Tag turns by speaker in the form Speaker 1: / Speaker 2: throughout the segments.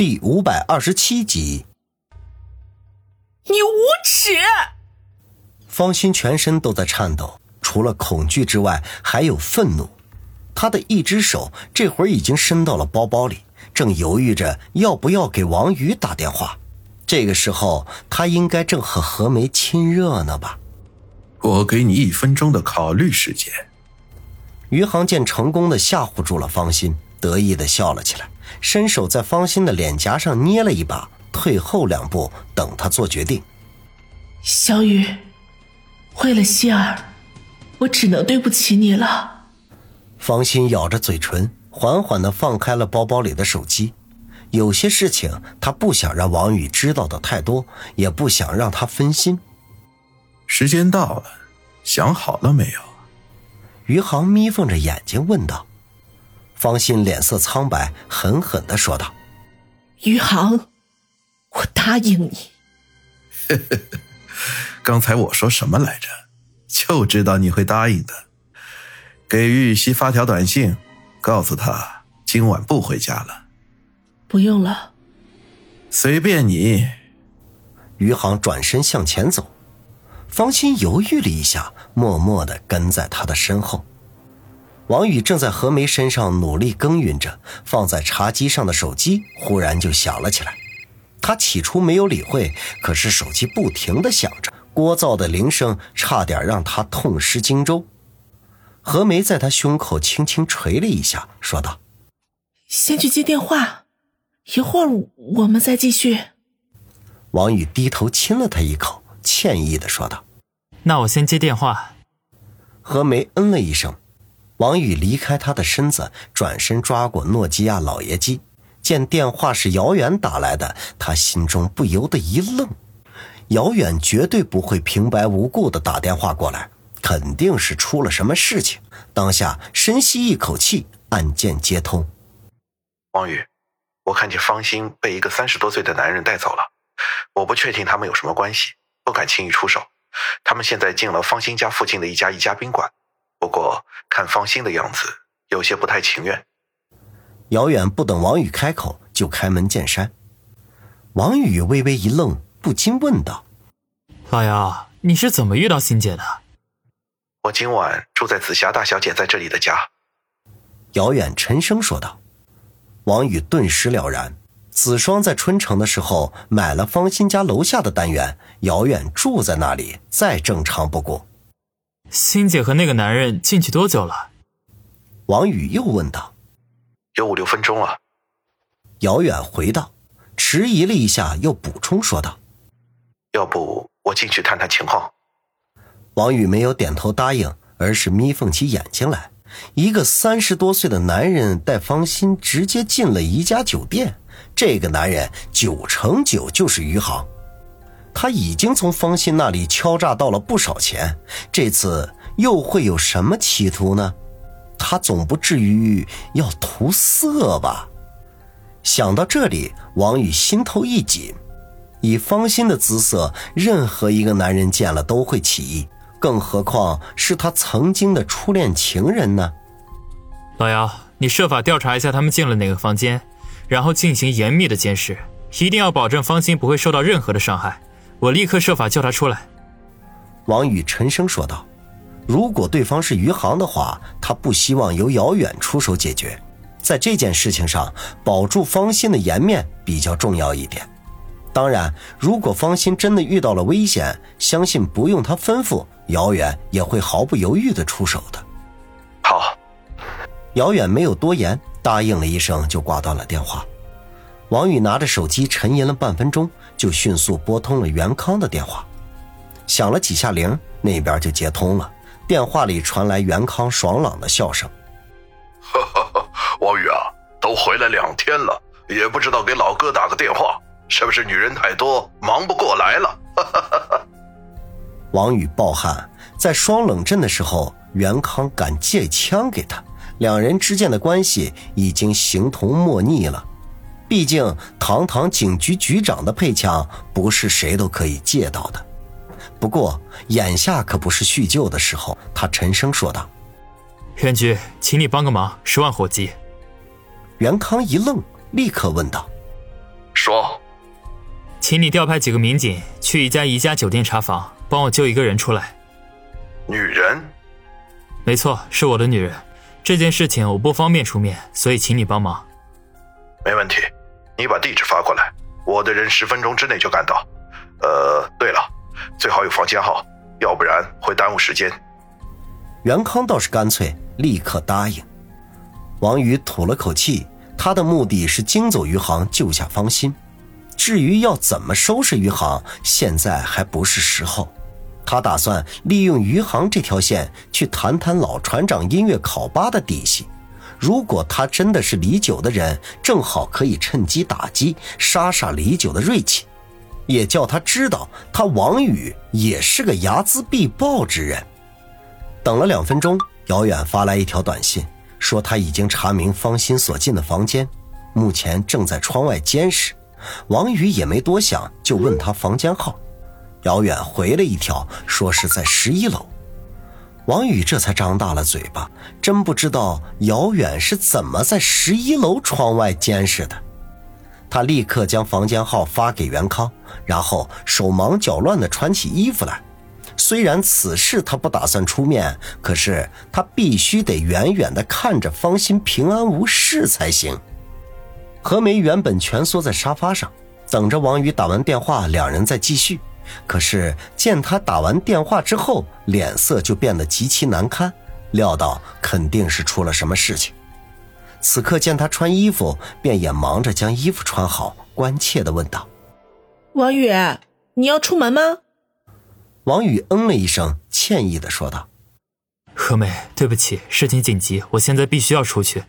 Speaker 1: 第五百二十七集。
Speaker 2: 你无耻！
Speaker 1: 方心全身都在颤抖，除了恐惧之外，还有愤怒。他的一只手这会儿已经伸到了包包里，正犹豫着要不要给王宇打电话。这个时候，他应该正和何梅亲热呢吧？
Speaker 3: 我给你一分钟的考虑时间。
Speaker 1: 余杭见成功的吓唬住了方心，得意的笑了起来，伸手在方心的脸颊上捏了一把，退后两步，等他做决定。
Speaker 2: 小雨，为了希儿，我只能对不起你了。
Speaker 1: 方心咬着嘴唇，缓缓的放开了包包里的手机。有些事情他不想让王宇知道的太多，也不想让他分心。
Speaker 3: 时间到了，想好了没有？
Speaker 1: 余杭眯缝着眼睛问道。方心脸色苍白，狠狠的说道：“
Speaker 2: 余杭，我答应你。
Speaker 3: 刚才我说什么来着？就知道你会答应的。给玉溪发条短信，告诉他今晚不回家了。
Speaker 2: 不用了，
Speaker 3: 随便你。”
Speaker 1: 余杭转身向前走。方心犹豫了一下，默默的跟在他的身后。王宇正在何梅身上努力耕耘着，放在茶几上的手机忽然就响了起来。他起初没有理会，可是手机不停的响着，聒噪的铃声差点让他痛失荆州。何梅在他胸口轻轻捶了一下，说道：“
Speaker 2: 先去接电话，一会儿我们再继续。”
Speaker 1: 王宇低头亲了她一口。歉意的说道：“
Speaker 4: 那我先接电话。”
Speaker 1: 何梅嗯了一声。王宇离开他的身子，转身抓过诺基亚老爷机，见电话是姚远打来的，他心中不由得一愣。姚远绝对不会平白无故的打电话过来，肯定是出了什么事情。当下深吸一口气，按键接通。
Speaker 5: 王宇，我看见方心被一个三十多岁的男人带走了，我不确定他们有什么关系。不敢轻易出手，他们现在进了方心家附近的一家一家宾馆。不过看方心的样子，有些不太情愿。
Speaker 1: 姚远不等王宇开口，就开门见山。王宇微微一愣，不禁问道：“
Speaker 4: 老姚，你是怎么遇到欣姐的？”
Speaker 5: 我今晚住在紫霞大小姐在这里的家。
Speaker 1: 姚远沉声说道。王宇顿时了然。子双在春城的时候买了方心家楼下的单元，姚远住在那里，再正常不过。
Speaker 4: 欣姐和那个男人进去多久了？
Speaker 1: 王宇又问道。
Speaker 5: 有五六分钟了。
Speaker 1: 姚远回道，迟疑了一下，又补充说道：“
Speaker 5: 要不我进去探探情况。”
Speaker 1: 王宇没有点头答应，而是眯缝起眼睛来。一个三十多岁的男人带方心直接进了一家酒店。这个男人九成九就是余杭，他已经从方心那里敲诈到了不少钱，这次又会有什么企图呢？他总不至于要图色吧？想到这里，王宇心头一紧。以方心的姿色，任何一个男人见了都会起疑，更何况是他曾经的初恋情人呢？
Speaker 4: 老姚，你设法调查一下他们进了哪个房间。然后进行严密的监视，一定要保证方心不会受到任何的伤害。我立刻设法叫他出来。”
Speaker 1: 王宇沉声说道。“如果对方是余杭的话，他不希望由姚远出手解决。在这件事情上，保住方心的颜面比较重要一点。当然，如果方心真的遇到了危险，相信不用他吩咐，姚远也会毫不犹豫的出手的。”
Speaker 5: 好。
Speaker 1: 姚远没有多言。答应了一声，就挂断了电话。王宇拿着手机沉吟了半分钟，就迅速拨通了袁康的电话。响了几下铃，那边就接通了。电话里传来袁康爽朗的笑声：“
Speaker 6: 哈哈，王宇啊，都回来两天了，也不知道给老哥打个电话，是不是女人太多，忙不过来了？”哈哈哈哈
Speaker 1: 王宇暴汗，在双冷镇的时候，袁康敢借枪给他。两人之间的关系已经形同莫逆了，毕竟堂堂警局局长的配枪不是谁都可以借到的。不过眼下可不是叙旧的时候，他沉声说道：“
Speaker 4: 袁局，请你帮个忙，十万火急。”
Speaker 1: 袁康一愣，立刻问道：“
Speaker 6: 说，
Speaker 4: 请你调派几个民警去一家宜家酒店查房，帮我救一个人出来。
Speaker 6: 女人？
Speaker 4: 没错，是我的女人。这件事情我不方便出面，所以请你帮忙。
Speaker 6: 没问题，你把地址发过来，我的人十分钟之内就赶到。呃，对了，最好有房间号，要不然会耽误时间。
Speaker 1: 袁康倒是干脆，立刻答应。王宇吐了口气，他的目的是惊走余杭，救下方心。至于要怎么收拾余杭，现在还不是时候。他打算利用余杭这条线去谈谈老船长音乐考吧的底细。如果他真的是李九的人，正好可以趁机打击，杀杀李九的锐气，也叫他知道他王宇也是个睚眦必报之人。等了两分钟，姚远发来一条短信，说他已经查明方心所进的房间，目前正在窗外监视。王宇也没多想，就问他房间号。姚远回了一条，说是在十一楼。王宇这才张大了嘴巴，真不知道姚远是怎么在十一楼窗外监视的。他立刻将房间号发给袁康，然后手忙脚乱地穿起衣服来。虽然此事他不打算出面，可是他必须得远远地看着方心平安无事才行。何梅原本蜷缩在沙发上，等着王宇打完电话，两人再继续。可是见他打完电话之后，脸色就变得极其难堪，料到肯定是出了什么事情。此刻见他穿衣服，便也忙着将衣服穿好，关切的问道：“
Speaker 2: 王宇，你要出门吗？”
Speaker 1: 王宇嗯了一声，歉意的说道：“
Speaker 4: 何梅，对不起，事情紧急，我现在必须要出去。”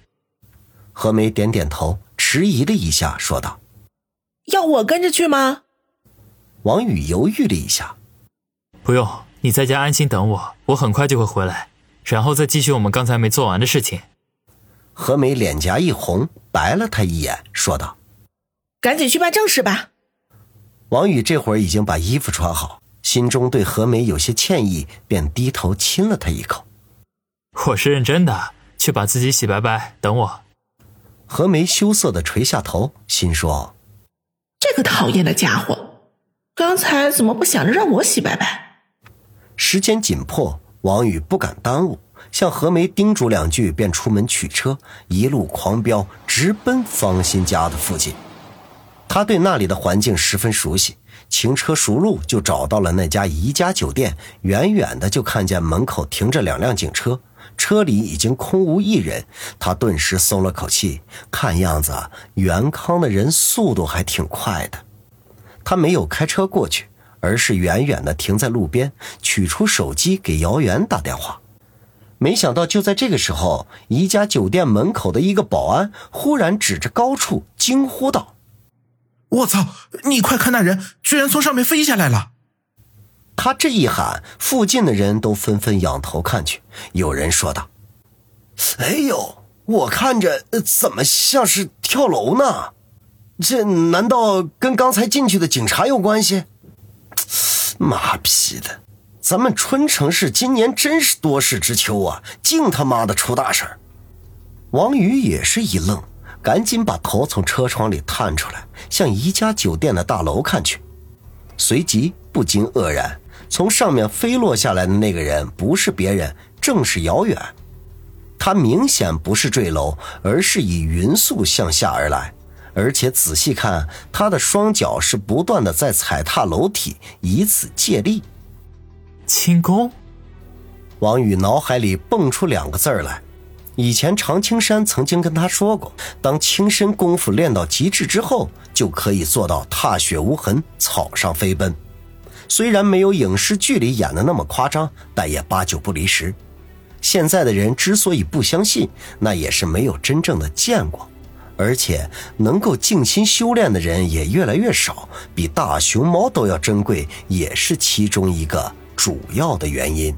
Speaker 1: 何梅点点头，迟疑了一下，说道：“
Speaker 2: 要我跟着去吗？”
Speaker 1: 王宇犹豫了一下，
Speaker 4: 不用，你在家安心等我，我很快就会回来，然后再继续我们刚才没做完的事情。
Speaker 1: 何梅脸颊一红，白了他一眼，说道：“
Speaker 2: 赶紧去办正事吧。”
Speaker 1: 王宇这会儿已经把衣服穿好，心中对何梅有些歉意，便低头亲了她一口。
Speaker 4: 我是认真的，去把自己洗白白，等我。
Speaker 1: 何梅羞涩的垂下头，心说：“
Speaker 2: 这个讨厌的家伙。”刚才怎么不想着让我洗白白？
Speaker 1: 时间紧迫，王宇不敢耽误，向何梅叮嘱两句，便出门取车，一路狂飙，直奔方心家的附近。他对那里的环境十分熟悉，轻车熟路就找到了那家宜家酒店。远远的就看见门口停着两辆警车，车里已经空无一人。他顿时松了口气，看样子袁康的人速度还挺快的。他没有开车过去，而是远远的停在路边，取出手机给姚元打电话。没想到就在这个时候，宜家酒店门口的一个保安忽然指着高处惊呼道：“
Speaker 3: 我操！你快看，那人居然从上面飞下来了！”
Speaker 1: 他这一喊，附近的人都纷纷仰头看去。有人说道：“哎呦，我看着怎么像是跳楼呢？”这难道跟刚才进去的警察有关系？妈逼的，咱们春城市今年真是多事之秋啊，净他妈的出大事王宇也是一愣，赶紧把头从车窗里探出来，向宜家酒店的大楼看去，随即不禁愕然：从上面飞落下来的那个人不是别人，正是姚远。他明显不是坠楼，而是以匀速向下而来。而且仔细看，他的双脚是不断的在踩踏楼梯，以此借力。
Speaker 4: 轻功。
Speaker 1: 王宇脑海里蹦出两个字儿来。以前常青山曾经跟他说过，当轻身功夫练到极致之后，就可以做到踏雪无痕，草上飞奔。虽然没有影视剧里演的那么夸张，但也八九不离十。现在的人之所以不相信，那也是没有真正的见过。而且能够静心修炼的人也越来越少，比大熊猫都要珍贵，也是其中一个主要的原因。